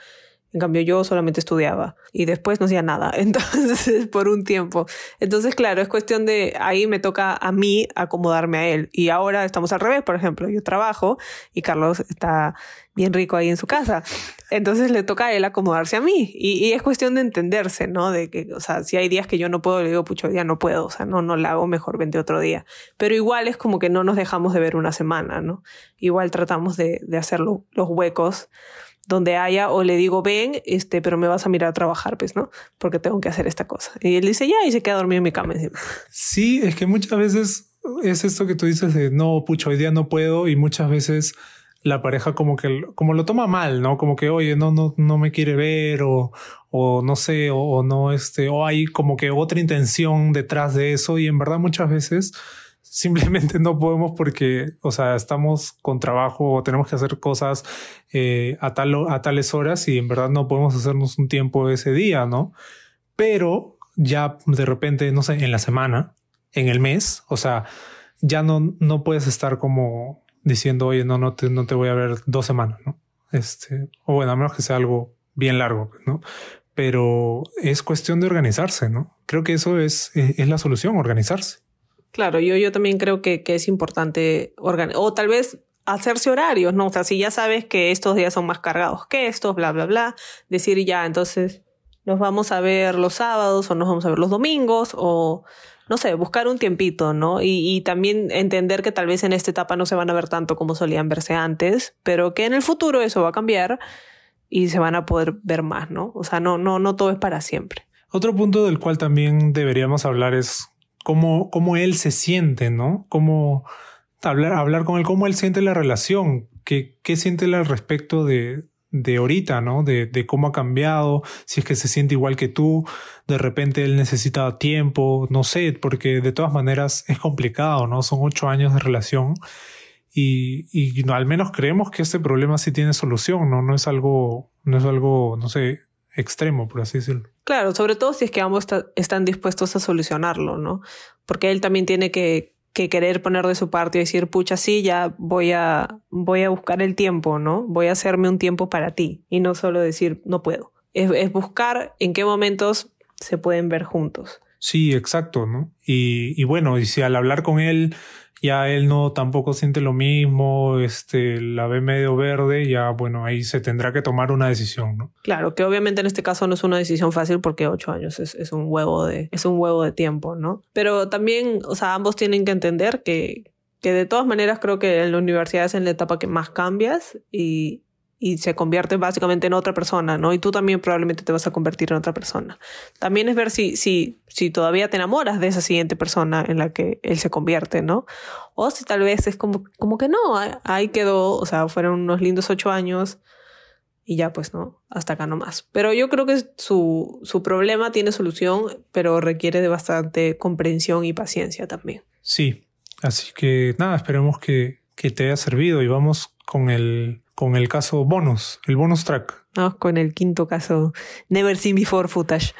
En cambio, yo solamente estudiaba y después no hacía nada. Entonces, por un tiempo. Entonces, claro, es cuestión de ahí me toca a mí acomodarme a él. Y ahora estamos al revés, por ejemplo, yo trabajo y Carlos está bien rico ahí en su casa. Entonces le toca a él acomodarse a mí. Y, es cuestión de entenderse, ¿no? De que, o sea, si hay días que yo no puedo, le digo, pucho, día no puedo. O sea, no, no la hago, mejor vente otro día. Pero igual es como que no nos dejamos de ver una semana, ¿no? Igual tratamos de, de hacer los huecos donde haya o le digo, ven, este, pero me vas a mirar a trabajar, pues, ¿no? Porque tengo que hacer esta cosa. Y él dice, ya, y se queda dormido en mi cama encima.
Sí, es que muchas veces es esto que tú dices de, no, pucho, hoy día no puedo, y muchas veces la pareja como que como lo toma mal, ¿no? Como que, oye, no, no, no me quiere ver o, o no sé, o, o no, este, o hay como que otra intención detrás de eso y en verdad muchas veces simplemente no podemos porque, o sea, estamos con trabajo o tenemos que hacer cosas eh, a, tal, a tales horas y en verdad no podemos hacernos un tiempo ese día, ¿no? Pero ya de repente, no sé, en la semana, en el mes, o sea, ya no, no puedes estar como diciendo, oye, no, no te, no te voy a ver dos semanas, ¿no? Este, o bueno, a menos que sea algo bien largo, ¿no? Pero es cuestión de organizarse, ¿no? Creo que eso es, es la solución, organizarse.
Claro, yo, yo también creo que, que es importante organizar, o tal vez hacerse horarios, ¿no? O sea, si ya sabes que estos días son más cargados que estos, bla, bla, bla, decir ya, entonces nos vamos a ver los sábados o nos vamos a ver los domingos o, no sé, buscar un tiempito, ¿no? Y, y también entender que tal vez en esta etapa no se van a ver tanto como solían verse antes, pero que en el futuro eso va a cambiar y se van a poder ver más, ¿no? O sea, no, no, no todo es para siempre.
Otro punto del cual también deberíamos hablar es cómo, cómo él se siente, ¿no? Cómo hablar, hablar con él, cómo él siente la relación, qué, qué siente él al respecto de, de ahorita, ¿no? De, de, cómo ha cambiado, si es que se siente igual que tú, de repente él necesita tiempo, no sé, porque de todas maneras es complicado, ¿no? Son ocho años de relación y, y no, al menos creemos que este problema sí tiene solución, ¿no? No es algo, no es algo, no sé, extremo, por así decirlo.
Claro, sobre todo si es que ambos están dispuestos a solucionarlo, ¿no? Porque él también tiene que, que, querer poner de su parte y decir, pucha, sí, ya voy a, voy a buscar el tiempo, ¿no? Voy a hacerme un tiempo para ti y no solo decir, no puedo. Es, es buscar en qué momentos se pueden ver juntos.
Sí, exacto, ¿no? Y, y bueno, y si al hablar con él ya él no tampoco siente lo mismo, este, la ve medio verde, ya bueno, ahí se tendrá que tomar una decisión, ¿no?
Claro, que obviamente en este caso no es una decisión fácil porque ocho años es, es un huevo de, es un huevo de tiempo, ¿no? Pero también, o sea, ambos tienen que entender que, que de todas maneras creo que en la universidad es en la etapa que más cambias y, y se convierte básicamente en otra persona, ¿no? Y tú también probablemente te vas a convertir en otra persona. También es ver si, si, si todavía te enamoras de esa siguiente persona en la que él se convierte, ¿no? O si tal vez es como, como que no, ahí quedó, o sea, fueron unos lindos ocho años y ya pues no, hasta acá nomás. Pero yo creo que su, su problema tiene solución, pero requiere de bastante comprensión y paciencia también.
Sí, así que nada, esperemos que, que te haya servido y vamos con el con el caso bonus, el bonus track.
Vamos con el quinto caso, Never Seen Before Footage.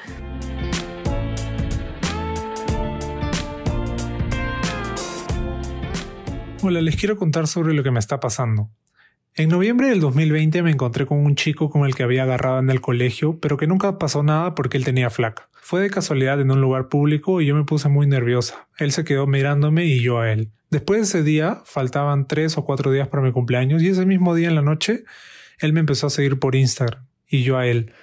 Hola, les quiero contar sobre lo que me está pasando. En noviembre del 2020 me encontré con un chico con el que había agarrado en el colegio, pero que nunca pasó nada porque él tenía flaca. Fue de casualidad en un lugar público y yo me puse muy nerviosa. Él se quedó mirándome y yo a él. Después de ese día, faltaban tres o cuatro días para mi cumpleaños y ese mismo día en la noche, él me empezó a seguir por Instagram y yo a él.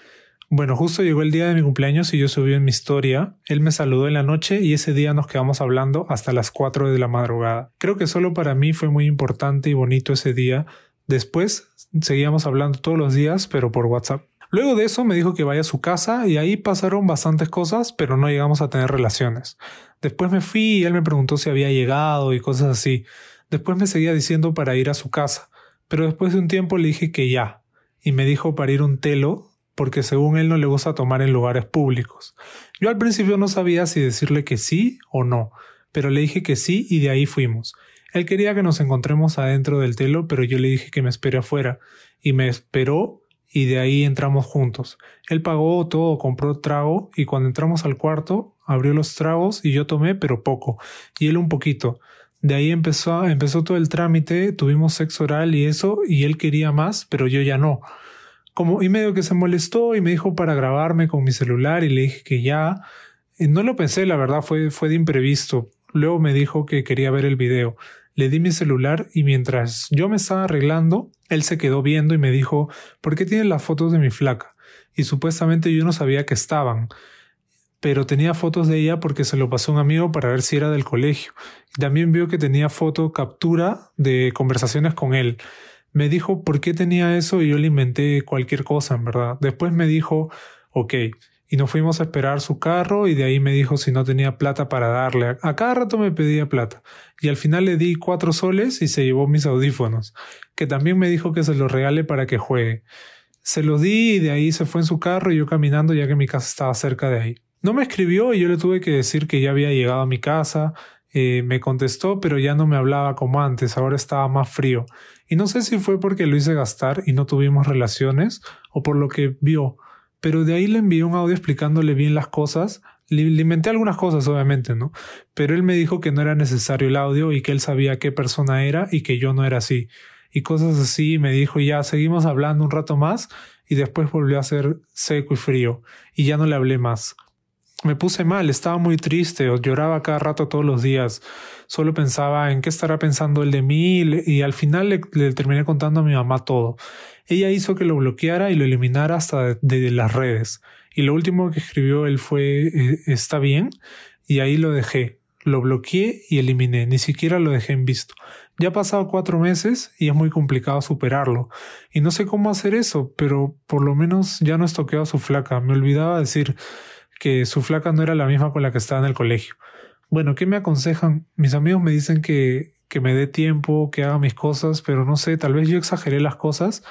Bueno, justo llegó el día de mi cumpleaños y yo subí en mi historia. Él me saludó en la noche y ese día nos quedamos hablando hasta las 4 de la madrugada. Creo que solo para mí fue muy importante y bonito ese día. Después seguíamos hablando todos los días, pero por WhatsApp. Luego de eso me dijo que vaya a su casa y ahí pasaron bastantes cosas, pero no llegamos a tener relaciones. Después me fui y él me preguntó si había llegado y cosas así. Después me seguía diciendo para ir a su casa, pero después de un tiempo le dije que ya, y me dijo para ir un telo porque según él no le gusta tomar en lugares públicos. Yo al principio no sabía si decirle que sí o no, pero le dije que sí y de ahí fuimos. Él quería que nos encontremos adentro del telo, pero yo le dije que me espere afuera, y me esperó y de ahí entramos juntos. Él pagó todo, compró trago y cuando entramos al cuarto abrió los tragos y yo tomé pero poco y él un poquito. De ahí empezó, empezó todo el trámite, tuvimos sexo oral y eso y él quería más pero yo ya no. Como y medio que se molestó y me dijo para grabarme con mi celular y le dije que ya. No lo pensé, la verdad fue, fue de imprevisto. Luego me dijo que quería ver el video. Le di mi celular y mientras yo me estaba arreglando, él se quedó viendo y me dijo ¿Por qué tienes las fotos de mi flaca? Y supuestamente yo no sabía que estaban, pero tenía fotos de ella porque se lo pasó un amigo para ver si era del colegio. También vio que tenía foto captura de conversaciones con él. me dijo por qué tenía eso y yo le inventé cualquier cosa, en verdad. Después me dijo, ok, y nos fuimos a esperar su carro y de ahí me dijo si no tenía plata para darle. A cada rato me pedía plata y al final le di cuatro soles y se llevó mis audífonos, que también me dijo que se los regale para que juegue. Se los di y de ahí se fue en su carro y yo caminando ya que mi casa estaba cerca de ahí. No me escribió y yo le tuve que decir que ya había llegado a mi casa. Eh, me contestó, pero ya no me hablaba como antes, ahora estaba más frío. Y no sé si fue porque lo hice gastar y no tuvimos relaciones o por lo que vio pero de ahí le envié un audio explicándole bien las cosas. Le, inventé algunas cosas, obviamente, ¿no? Pero él me dijo que no era necesario el audio y que él sabía qué persona era y que yo no era así. Y cosas así, me dijo, ya seguimos hablando un rato más y después volvió a ser seco y frío y ya no le hablé más. Me puse mal, estaba muy triste, lloraba cada rato todos los días. Solo pensaba en qué estará pensando él de mí y, al final le, le terminé contando a mi mamá todo. Ella hizo que lo bloqueara y lo eliminara hasta de, las redes. Y lo último que escribió él fue eh, está bien y ahí lo dejé. Lo bloqueé y eliminé, ni siquiera lo dejé en visto. Ya ha pasado cuatro meses y es muy complicado superarlo. Y no sé cómo hacer eso, pero por lo menos ya no estoqueo su flaca. Me olvidaba decir que su flaca no era la misma con la que estaba en el colegio. Bueno, ¿qué me aconsejan? Mis amigos me dicen que, que me dé tiempo, que haga mis cosas, pero no sé, tal vez yo exageré las cosas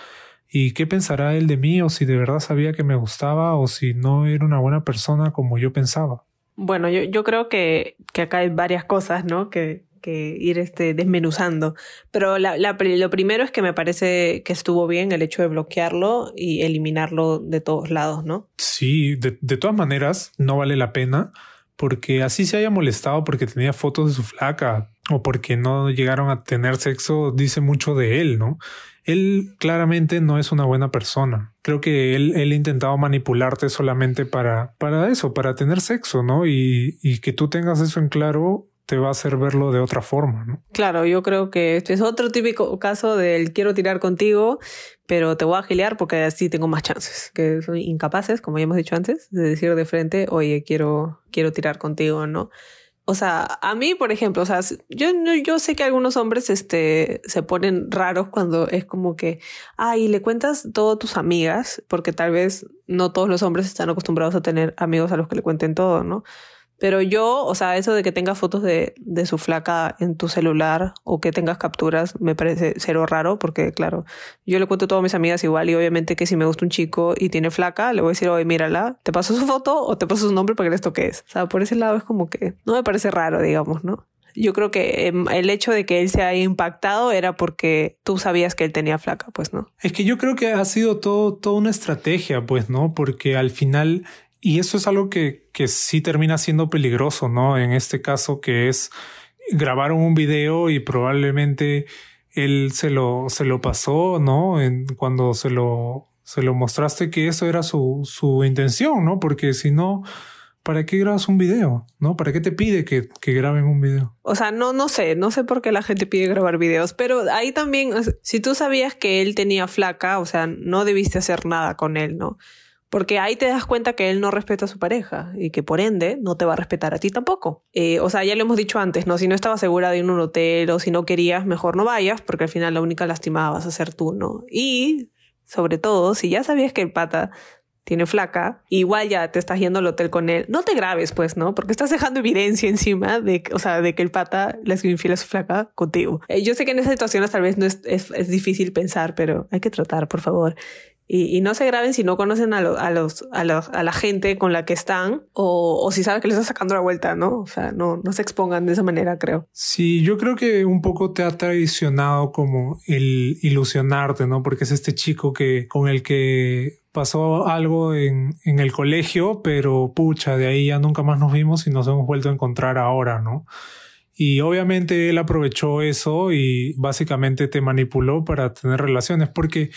¿Y qué pensará él de mí o si de verdad sabía que me gustaba o si no era una buena persona como yo pensaba?
Bueno, yo, yo creo que, que acá hay varias cosas, ¿no? Que, que ir este, desmenuzando. Pero la, la, lo primero es que me parece que estuvo bien el hecho de bloquearlo y eliminarlo de todos lados, ¿no?
Sí, de, de todas maneras, no vale la pena porque así se haya molestado porque tenía fotos de su flaca o porque no llegaron a tener sexo, dice mucho de él, ¿no? Él claramente no es una buena persona. Creo que él, ha intentado manipularte solamente para, para eso, para tener sexo, ¿no? Y, y que tú tengas eso en claro te va a hacer verlo de otra forma, ¿no?
Claro, yo creo que este es otro típico caso del quiero tirar contigo, pero te voy a gilear porque así tengo más chances, que son incapaces, como ya hemos dicho antes, de decir de frente, oye, quiero, quiero tirar contigo, ¿no? O sea, a mí, por ejemplo, o sea, yo, yo sé que algunos hombres este, se ponen raros cuando es como que, ay, le cuentas todo a tus amigas, porque tal vez no todos los hombres están acostumbrados a tener amigos a los que le cuenten todo, ¿no? Pero yo, o sea, eso de que tengas fotos de, de su flaca en tu celular o que tengas capturas me parece cero raro porque, claro, yo le cuento a todas mis amigas igual y obviamente que si me gusta un chico y tiene flaca, le voy a decir, oye, mírala, te paso su foto o te paso su nombre para que les toques. O sea, por ese lado es como que no me parece raro, digamos, ¿no? Yo creo que em, el hecho de que él se haya impactado era porque tú sabías que él tenía flaca, pues, ¿no?
Es que yo creo que ha sido todo, toda una estrategia, pues, ¿no? Porque al final y eso es algo que, que sí termina siendo peligroso, ¿no? En este caso que es grabaron un video y probablemente él se lo, se lo pasó, ¿no? En, cuando se lo, se lo mostraste que eso era su, su intención, ¿no? Porque si no, ¿para qué grabas un video? ¿No? ¿Para qué te pide que, que, graben un video?
O sea, no, no sé, no sé por qué la gente pide grabar videos, pero ahí también, si tú sabías que él tenía flaca, o sea, no debiste hacer nada con él, ¿no? Porque ahí te das cuenta que él no respeta a su pareja y que por ende no te va a respetar a ti tampoco. Eh, o sea, ya lo hemos dicho antes, ¿no? Si no estabas segura de ir a un hotel o si no querías, mejor no vayas, porque al final la única lastimada vas a ser tú, ¿no? Y sobre todo, si ya sabías que el pata tiene flaca, igual ya te estás yendo al hotel con él, no te grabes, pues, ¿no? Porque estás dejando evidencia encima de, o sea, de que el pata le sido infiel a su flaca contigo. Eh, yo sé que en esas situaciones tal vez no es, es, es difícil pensar, pero hay que tratar, por favor. Y, y, no se graben si no conocen a, lo, a, los, a, los, a la gente con la que están o, o si saben que les está sacando la vuelta, ¿no? O sea, no, no se expongan de esa manera, creo.
Sí, yo creo que un poco te ha traicionado como el ilusionarte, ¿no? Porque es este chico que con el que pasó algo en, en el colegio, pero pucha, de ahí ya nunca más nos vimos y nos hemos vuelto a encontrar ahora, ¿no? Y obviamente él aprovechó eso y básicamente te manipuló para tener relaciones, porque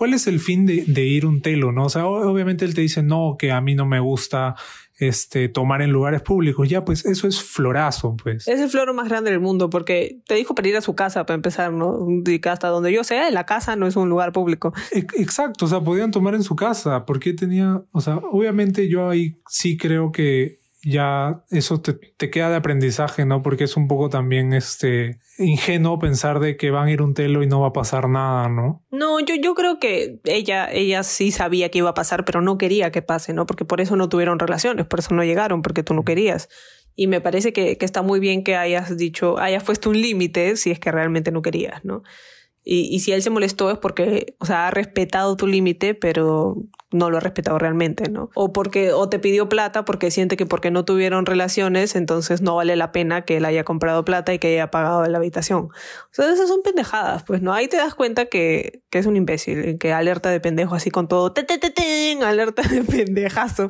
¿cuál es el fin de, de, ir un telo? ¿no? O sea, obviamente él te dice, no, que a mí no me gusta este, tomar en lugares públicos. Ya, pues eso es florazo, pues.
Es el floro más grande del mundo porque te dijo para ir a su casa, para empezar, ¿no? Y hasta donde yo sea, la casa no es un lugar público.
Exacto, o sea, podían tomar en su casa. porque tenía, o sea, obviamente yo ahí sí creo que ya eso te, te, queda de aprendizaje, ¿no? Porque es un poco también este ingenuo pensar de que van a ir un telo y no va a pasar nada, ¿no?
No, yo, yo creo que ella, ella sí sabía que iba a pasar, pero no quería que pase, ¿no? Porque por eso no tuvieron relaciones, por eso no llegaron, porque tú no querías. Y me parece que, que está muy bien que hayas dicho, hayas puesto un límite si es que realmente no querías, ¿no? Y, y, si él se molestó es porque, o sea, ha respetado tu límite, pero no lo ha respetado realmente, ¿no? O porque, o te pidió plata porque siente que porque no tuvieron relaciones, entonces no vale la pena que él haya comprado plata y que haya pagado la habitación. O sea, esas son pendejadas, pues, ¿no? Ahí te das cuenta que, que es un imbécil, que alerta de pendejo así con todo, te, te, te, te alerta de pendejazo.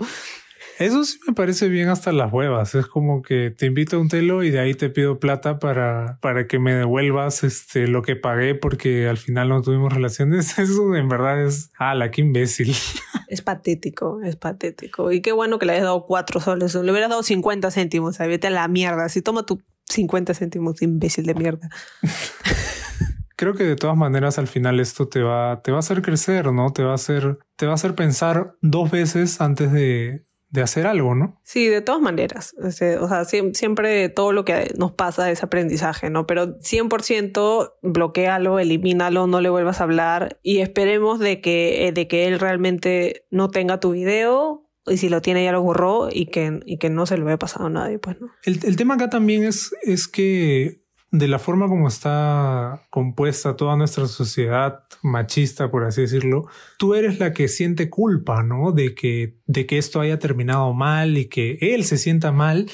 Eso sí me parece bien hasta las huevas. Es como que te invito a un telo y de ahí te pido plata para, para que me devuelvas este, lo que pagué porque al final no tuvimos relaciones. Eso en verdad es, ala, qué imbécil.
Es patético, es patético. Y qué bueno que le hayas dado cuatro soles. Le hubieras dado 50 céntimos. O vete a la mierda. Si toma tu 50 céntimos, imbécil de mierda.
creo que de todas maneras al final esto te va, te va a hacer crecer, ¿no? Te va a hacer, te va a hacer pensar dos veces antes de, de hacer algo, ¿no?
Sí, de todas maneras. O sea, siempre todo lo que nos pasa es aprendizaje, ¿no? Pero 100% bloquealo, elimínalo, no le vuelvas a hablar y esperemos de que, eh, de que él realmente no tenga tu video y si lo tiene ya lo borró y que, y que no se lo haya pasado a nadie, pues, ¿no?
El, el tema acá también es, es que de la forma como está compuesta toda nuestra sociedad machista, por así decirlo, tú eres la que siente culpa, ¿no? De que, de que esto haya terminado mal y que él se sienta mal.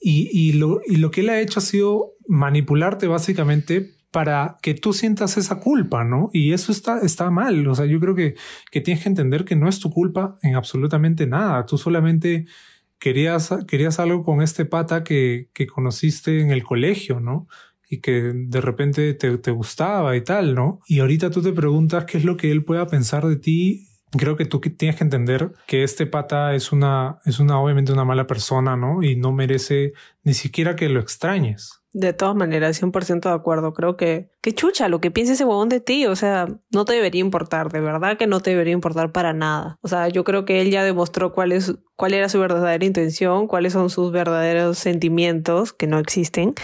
Y, y, lo, y lo que él ha hecho ha sido manipularte básicamente para que tú sientas esa culpa, ¿no? Y eso está, está mal. O sea, yo creo que, que tienes que entender que no es tu culpa en absolutamente nada. Tú solamente querías, querías algo con este pata que, que conociste en el colegio, ¿no? Y que de repente te, te gustaba y tal, ¿no? Y ahorita tú te preguntas qué es lo que él pueda pensar de ti creo que tú tienes que entender que este pata es una, es una, obviamente una mala persona, ¿no? Y no merece ni siquiera que lo extrañes.
De todas maneras, 100% de acuerdo. Creo que, que chucha, lo que piense ese huevón de ti, o sea, no te debería importar, de verdad que no te debería importar para nada. O sea, yo creo que él ya demostró cuál es, cuál era su verdadera intención, cuáles son sus verdaderos sentimientos, que no existen,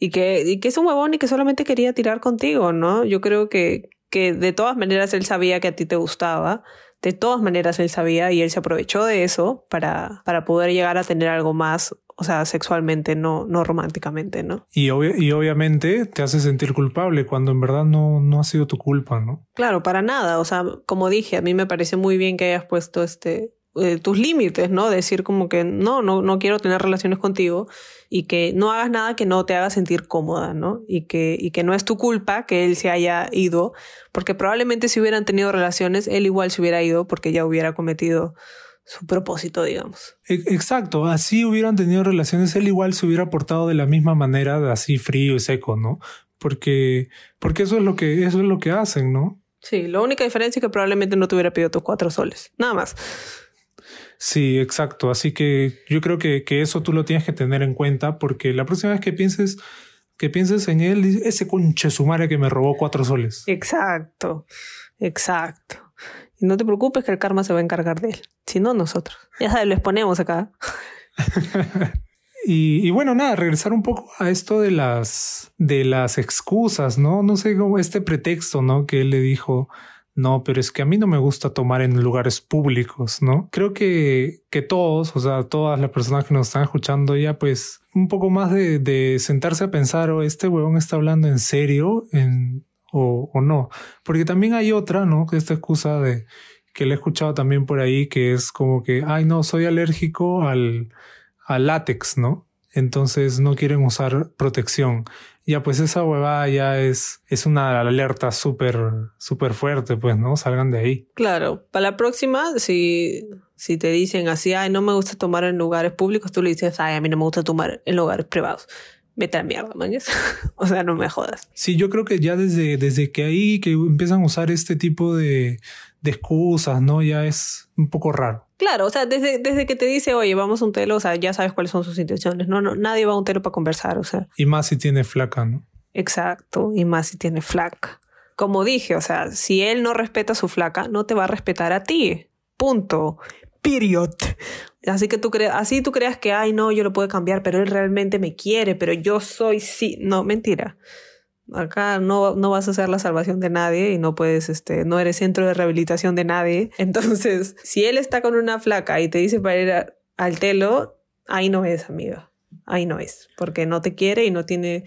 y que, y que es un huevón y que solamente quería tirar contigo, ¿no? Yo creo que, que de todas maneras él sabía que a ti te gustaba, de todas maneras él sabía y él se aprovechó de eso para, para poder llegar a tener algo más o sea, sexualmente, no, no románticamente, ¿no?
Y, y obviamente te hace sentir culpable cuando en verdad no, no ha sido tu culpa, ¿no?
Claro, para nada. O sea, como dije, a mí me parece muy bien que hayas puesto este, eh, tus límites, ¿no? Decir como que no, no, no quiero tener relaciones contigo y que no hagas nada que no te haga sentir cómoda, ¿no? Y que, y que no es tu culpa que él se haya ido, porque probablemente si hubieran tenido relaciones, él igual se hubiera ido porque ya hubiera cometido su propósito, digamos.
E, exacto, así hubieran tenido relaciones, él igual se hubiera portado de la misma manera, así frío y seco, ¿no? Porque, porque eso es lo que, eso es lo que hacen, ¿no?
Sí, la única diferencia es que probablemente no te hubiera pedido tus cuatro soles, nada más.
Sí, exacto. Así que yo creo que, que eso tú lo tienes que tener en cuenta porque la próxima vez que pienses, que pienses en él, ese conche sumare que me robó cuatro soles.
Exacto, exacto. No te preocupes que el karma se va a encargar de él. Si no, nosotros. Ya sabes, les ponemos acá.
y, y, bueno, nada, regresar un poco a esto de las, de las excusas, ¿no? No sé cómo este pretexto, ¿no? Que él le dijo, no, pero es que a mí no me gusta tomar en lugares públicos, ¿no? Creo que, que todos, o sea, todas las personas que nos están escuchando ya, pues, un poco más de, de sentarse a pensar, o oh, este huevón está hablando en serio, en, o, o no. Porque también hay otra, ¿no? Que esta excusa de que le he escuchado también por ahí, que es como que, ay, no, soy alérgico al, al látex, ¿no? Entonces no quieren usar protección. Ya, pues esa huevada ya es, es una alerta súper, súper fuerte, pues, ¿no? Salgan de ahí.
Claro. Para la próxima, si, si te dicen así, ay, no me gusta tomar en lugares públicos, tú le dices, ay, a mí no me gusta tomar en lugares privados vete a la mierda, mañas. o sea, no me jodas.
Sí, yo creo que ya desde, desde que ahí que empiezan a usar este tipo de, de excusas, ¿no? Ya es un poco raro.
Claro, o sea, desde, desde que te dice, oye, vamos a un telo, o sea, ya sabes cuáles son sus intenciones. No, no, nadie va a un telo para conversar, o sea.
Y más si tiene flaca, ¿no?
Exacto, y más si tiene flaca. Como dije, o sea, si él no respeta a su flaca, no te va a respetar a ti. Punto. Period. Así que tú creas, así tú creas que, ay, no, yo lo puedo cambiar, pero él realmente me quiere, pero yo soy sí. No, mentira. Acá no, no vas a ser la salvación de nadie y no puedes, este, no eres centro de rehabilitación de nadie. Entonces, si él está con una flaca y te dice para ir al telo, ahí no es, amiga. Ahí no es. Porque no te quiere y no tiene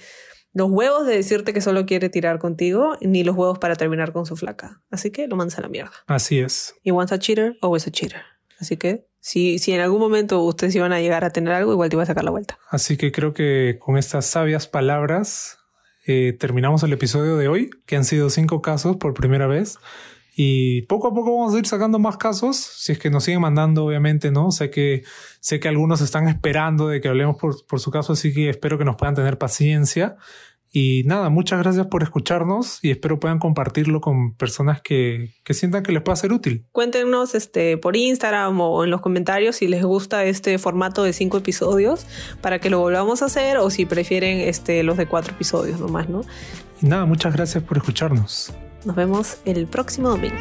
los huevos de decirte que solo quiere tirar contigo, ni los huevos para terminar con su flaca. Así que lo mandas a la mierda.
Así es.
Y once a cheater, always a cheater. Así que si, si en algún momento ustedes iban a llegar a tener algo, igual te iba a sacar la vuelta.
Así que creo que con estas sabias palabras eh, terminamos el episodio de hoy, que han sido cinco casos por primera vez. Y poco a poco vamos a ir sacando más casos, si es que nos siguen mandando, obviamente, ¿no? Sé que, sé que algunos están esperando de que hablemos por, por su caso, así que espero que nos puedan tener paciencia. Y nada, muchas gracias por escucharnos y espero puedan compartirlo con personas que, que, sientan que les pueda ser útil.
Cuéntenos este, por Instagram o en los comentarios si les gusta este formato de cinco episodios para que lo volvamos a hacer o si prefieren este, los de cuatro episodios nomás, ¿no?
Y nada, muchas gracias por escucharnos.
Nos vemos el próximo domingo.